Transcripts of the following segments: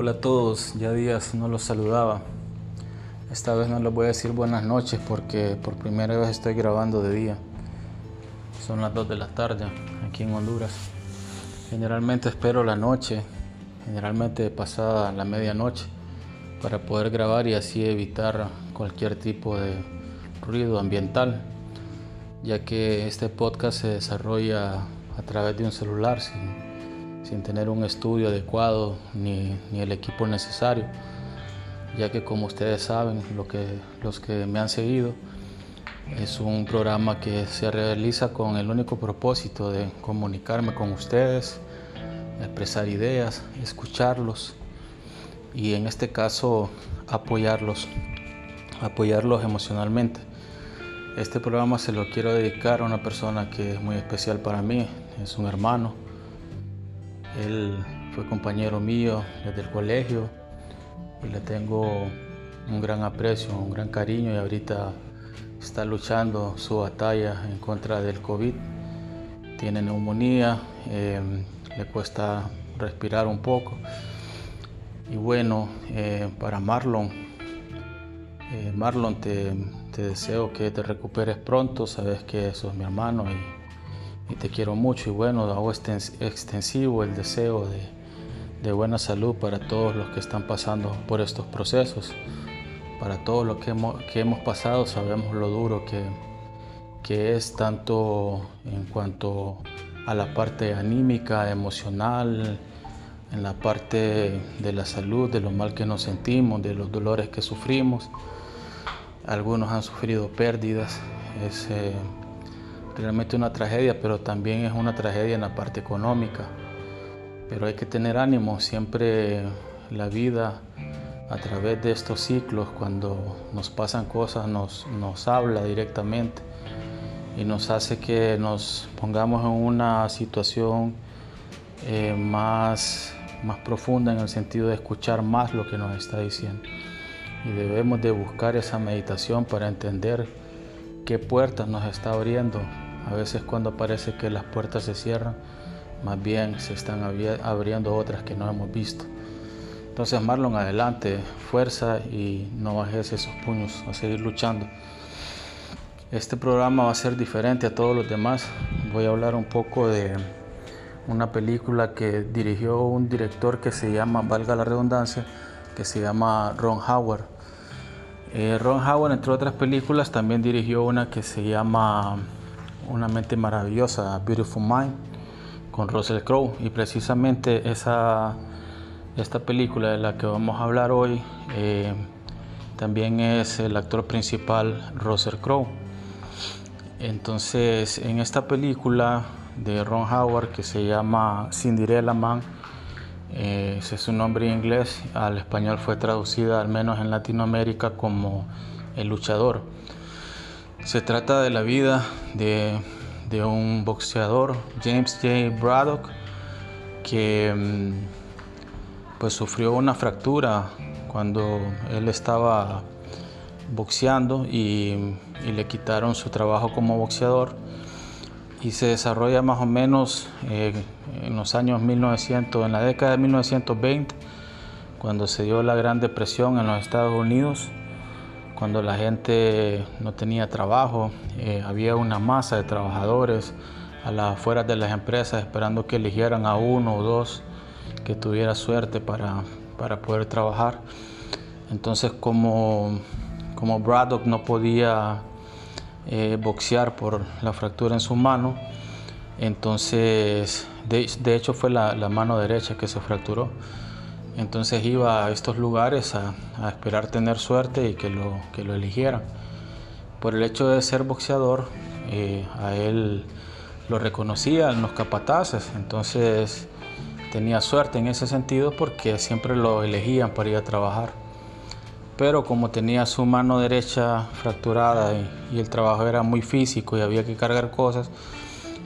Hola a todos, ya días no los saludaba. Esta vez no les voy a decir buenas noches porque por primera vez estoy grabando de día. Son las 2 de la tarde aquí en Honduras. Generalmente espero la noche, generalmente pasada la medianoche, para poder grabar y así evitar cualquier tipo de ruido ambiental, ya que este podcast se desarrolla a través de un celular sin tener un estudio adecuado ni, el equipo necesario, ya que como ustedes saben, lo que, los que me han seguido, es un programa que se realiza con el único propósito de comunicarme con ustedes, expresar ideas, escucharlos y en este caso apoyarlos, apoyarlos emocionalmente. Este programa se lo quiero dedicar a una persona que es muy especial para mí, es un hermano él fue compañero mío desde el colegio y le tengo un gran aprecio, un gran cariño y ahorita está luchando su batalla en contra del COVID. Tiene neumonía, em, le cuesta respirar un poco. Y bueno, eh, para Marlon, eh, Marlon te, deseo que te recuperes pronto, sabes que sos mi hermano y y te quiero mucho y bueno, hago extensivo el deseo de, buena salud para todos los que están pasando por estos procesos. Para todos los que hemos, pasado sabemos lo duro que, que es tanto en cuanto a la parte anímica, emocional, en la parte de la salud, de lo mal que nos sentimos, de los dolores que sufrimos. Algunos han sufrido pérdidas. Es, eh, realmente una tragedia, pero también es una tragedia en la parte económica. Pero hay que tener ánimo, siempre la vida a través de estos ciclos, cuando nos pasan cosas, nos, nos habla directamente y nos hace que nos pongamos en una situación eh, más, más profunda en el sentido de escuchar más lo que nos está diciendo. Y debemos de buscar esa meditación para entender qué puertas nos está abriendo a veces cuando parece que las puertas se cierran, más bien se están abriendo otras que no hemos visto. Entonces Marlon, adelante, fuerza y no bajes esos puños, a seguir luchando. Este programa va a ser diferente a todos los demás. Voy a hablar un poco de una película que dirigió un director que se llama, valga la redundancia, que se llama Ron Howard. Eh, Ron Howard, entre otras películas, también dirigió una que se llama una mente maravillosa, Beautiful Mind, con Russell Crowe. Y precisamente esa, esta película de la que vamos a hablar hoy eh, también es el actor principal Russell Crowe. Entonces, en esta película de Ron Howard que se llama Cinderella Man, eh, ese es su nombre en inglés, al español fue traducida al menos en Latinoamérica como El luchador. Se trata de la vida de, un boxeador, James J. Braddock, que mm, pues sufrió una fractura cuando él estaba boxeando y, le quitaron su trabajo como boxeador y se desarrolla más o menos eh, en los años 1900, en la década de 1920, cuando se dio la Gran Depresión en los Estados Unidos cuando la gente no tenía trabajo, eh, había una masa de trabajadores a las afueras de las empresas esperando que eligieran a uno o dos que tuviera suerte para, para poder trabajar. Entonces como, como Braddock no podía eh, boxear por la fractura en su mano, entonces de, de hecho fue la, la mano derecha que se fracturó. Entonces iba a estos lugares a, esperar tener suerte y que lo, que lo eligieran. Por el hecho de ser boxeador, eh, a él lo reconocían los capataces, entonces tenía suerte en ese sentido porque siempre lo elegían para ir a trabajar. Pero como tenía su mano derecha fracturada y, y el trabajo era muy físico y había que cargar cosas,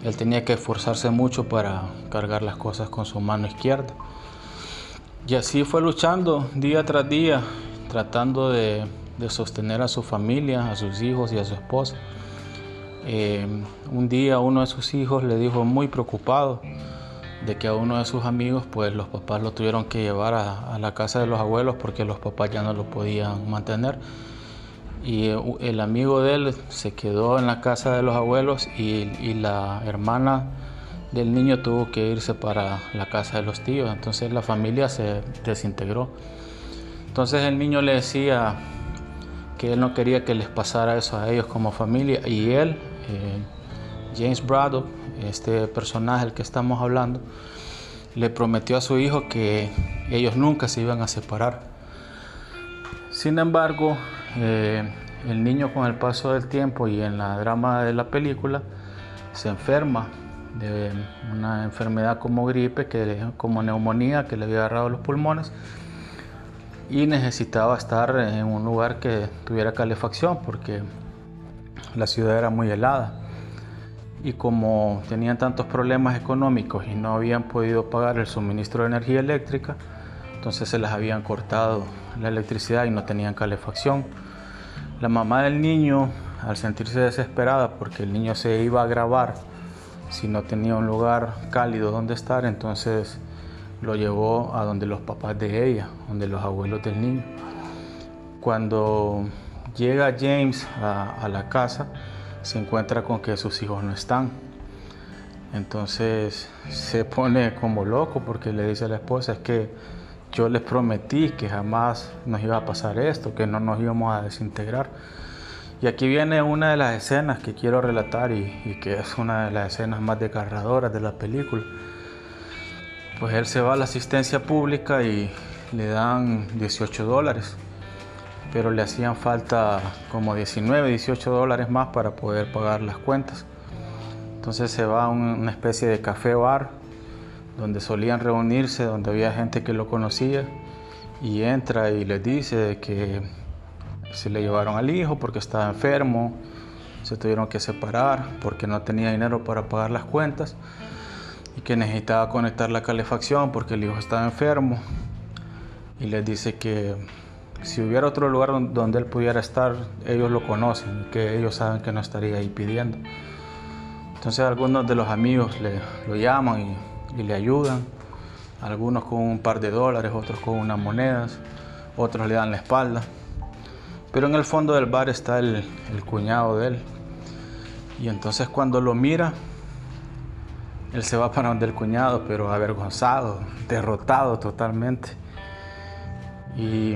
él tenía que esforzarse mucho para cargar las cosas con su mano izquierda. Y así fue luchando día tras día, tratando de, sostener a su familia, a sus hijos y a su esposa. Eh, un día uno de sus hijos le dijo muy preocupado, de que a uno de sus amigos, pues los papás lo tuvieron que llevar a, la casa de los abuelos porque los papás ya no lo podían mantener. Y eh, el amigo de él se quedó en la casa de los abuelos y la hermana del niño tuvo que irse para la casa de los tíos. Entonces la familia se desintegró. Entonces el niño le decía que él no quería que les pasara eso a ellos como familia y él, eh, James Braddock, este personaje del que estamos hablando, le prometió a su hijo que ellos nunca se iban a separar. Sin embargo, eh, el niño con el paso del tiempo y en la drama de la película se enferma de una enfermedad como gripe, que, como neumonía que le había agarrado los pulmones y necesitaba estar en un lugar que tuviera calefacción porque la ciudad era muy helada y como tenían tantos problemas económicos y no habían podido pagar el suministro de energía eléctrica, entonces se les habían cortado la electricidad y no tenían calefacción. La mamá del niño, al sentirse desesperada porque el niño se iba a grabar si no tenía un lugar cálido donde estar, entonces lo llevó a donde los papás de ella, donde los abuelos del niño. Cuando llega James a, a la casa, se encuentra con que sus hijos no están. Entonces se pone como loco porque le dice a la esposa, es que yo les prometí que jamás nos iba a pasar esto, que no nos íbamos a desintegrar. Y aquí viene una de las escenas que quiero relatar y, que es una de las escenas más desgarradoras de la película. Pues él se va a la asistencia pública y le dan 18 dólares pero le hacían falta como 19, 18 dólares más para poder pagar las cuentas. Entonces se va a una especie de café bar donde solían reunirse, donde había gente que lo conocía y entra y les dice que se le llevaron al hijo porque estaba enfermo, se tuvieron que separar porque no tenía dinero para pagar las cuentas y que necesitaba conectar la calefacción porque el hijo estaba enfermo y les dice que si hubiera otro lugar donde él pudiera estar, ellos lo conocen, que ellos saben que no estaría ahí pidiendo. Entonces algunos de los amigos le, lo llaman y, le ayudan, algunos con un par de dólares, otros con unas monedas, otros le dan la espalda. Pero en el fondo del bar está el, cuñado de él. Y entonces cuando lo mira, él se va para donde el cuñado, pero avergonzado, derrotado totalmente. Y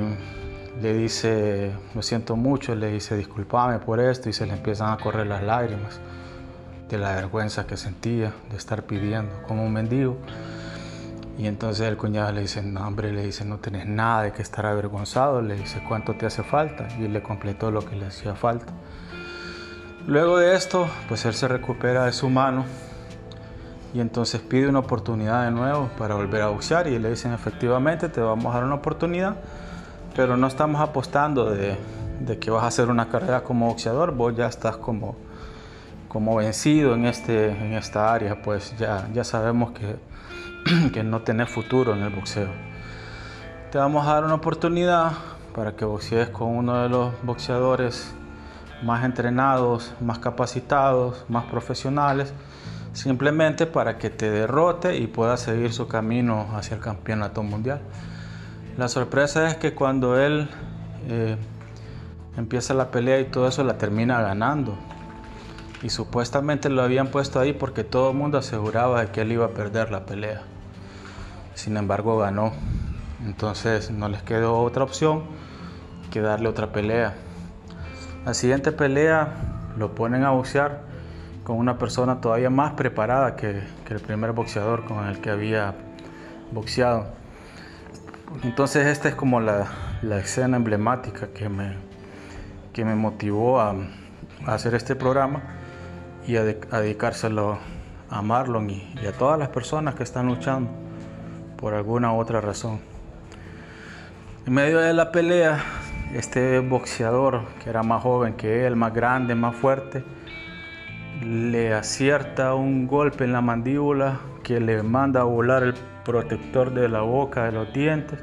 le dice, lo siento mucho, le dice, discúlpame por esto y se le empiezan a correr las lágrimas de la vergüenza que sentía de estar pidiendo como un mendigo. Y entonces el cuñado le dice, no hombre, le dice, no tenés nada de que estar avergonzado, le dice, ¿cuánto te hace falta? Y le completó lo que le hacía falta. Luego de esto, pues él se recupera de su mano y entonces pide una oportunidad de nuevo para volver a boxear y le dicen, efectivamente, te vamos a dar una oportunidad pero no estamos apostando de, que vas a hacer una carrera como boxeador, vos ya estás como, como vencido en, este, en esta área, pues ya, ya sabemos que, que no tenés futuro en el boxeo. Te vamos a dar una oportunidad para que boxees con uno de los boxeadores más entrenados, más capacitados, más profesionales, simplemente para que te derrote y pueda seguir su camino hacia el campeonato mundial. La sorpresa es que cuando él eh, empieza la pelea y todo eso la termina ganando. Y supuestamente lo habían puesto ahí porque todo el mundo aseguraba que él iba a perder la pelea. Sin embargo ganó. Entonces no les quedó otra opción que darle otra pelea. La siguiente pelea lo ponen a boxear con una persona todavía más preparada que, que el primer boxeador con el que había boxeado. Entonces esta es como la, escena emblemática que me, que me motivó a, hacer este programa y a, dedicárselo a Marlon y, a todas las personas que están luchando por alguna otra razón. En medio de la pelea, este boxeador que era más joven que él, más grande, más fuerte, le acierta un golpe en la mandíbula que le manda a volar el protector de la boca, de los dientes,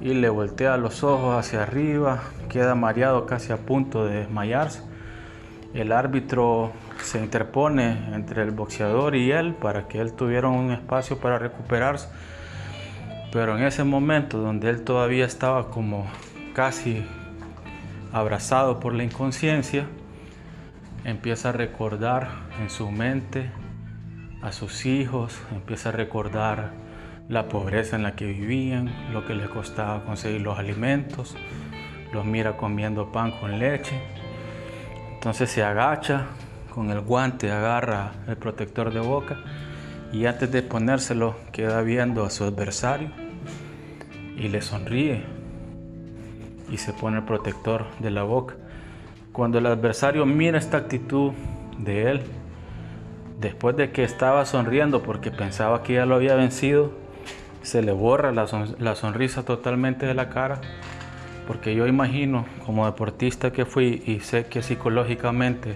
y le voltea los ojos hacia arriba, queda mareado casi a punto de desmayarse. El árbitro se interpone entre el boxeador y él para que él tuviera un espacio para recuperarse. Pero en ese momento donde él todavía estaba como casi abrazado por la inconsciencia, empieza a recordar en su mente a sus hijos, empieza a recordar la pobreza en la que vivían, lo que les costaba conseguir los alimentos, los mira comiendo pan con leche. Entonces se agacha, con el guante agarra el protector de boca y antes de ponérselo queda viendo a su adversario y le sonríe y se pone el protector de la boca. Cuando el adversario mira esta actitud de él, después de que estaba sonriendo porque pensaba que ya lo había vencido, se le borra la, sonrisa totalmente de la cara, porque yo imagino como deportista que fui y sé que psicológicamente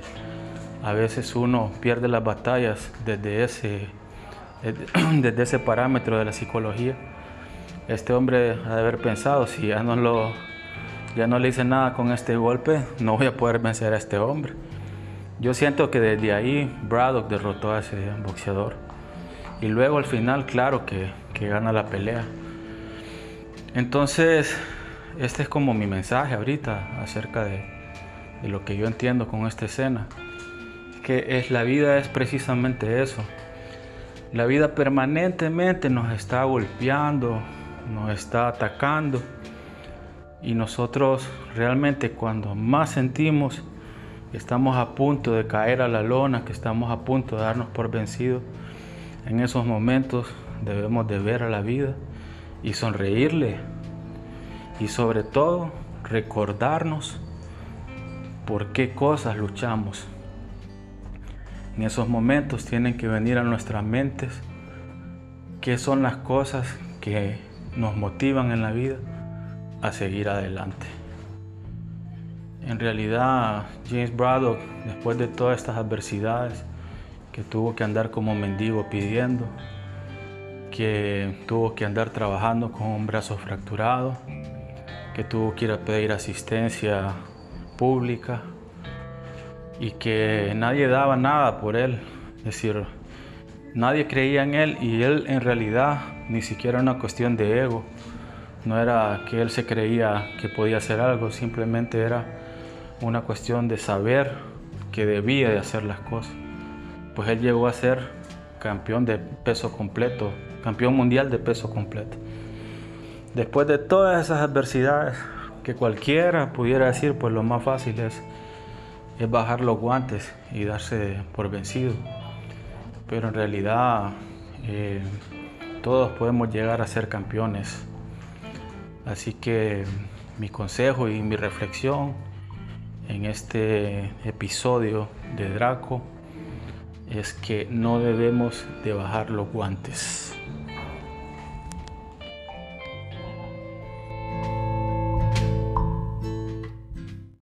a veces uno pierde las batallas desde ese, desde ese parámetro de la psicología. Este hombre ha de haber pensado, si ya no, lo, ya no le hice nada con este golpe, no voy a poder vencer a este hombre. Yo siento que desde ahí Braddock derrotó a ese boxeador. Y luego al final, claro que, gana la pelea. Entonces, este es como mi mensaje ahorita acerca de, lo que yo entiendo con esta escena. Que es la vida es precisamente eso. La vida permanentemente nos está golpeando, nos está atacando. Y nosotros realmente cuando más sentimos que estamos a punto de caer a la lona, que estamos a punto de darnos por vencidos, en esos momentos debemos de ver a la vida y sonreírle y sobre todo recordarnos por qué cosas luchamos. En esos momentos tienen que venir a nuestras mentes qué son las cosas que nos motivan en la vida a seguir adelante. En realidad, James Braddock, después de todas estas adversidades, que tuvo que andar como mendigo pidiendo, que tuvo que andar trabajando con un brazo fracturado, que ir a pedir asistencia pública y que nadie daba nada por él. Es decir, nadie creía en él y él en realidad ni siquiera una cuestión de ego. No era que él se creía que podía hacer algo, simplemente era una cuestión de saber que debía de hacer las cosas. Pues él llegó a ser campeón de peso completo, campeón mundial de peso completo. Después de todas esas adversidades que cualquiera pudiera decir, pues lo más fácil es, es bajar los guantes y darse por vencido. Pero en realidad eh, todos podemos llegar a ser campeones. Así que mi consejo y mi reflexión en este episodio de Draco es que no debemos de bajar los guantes.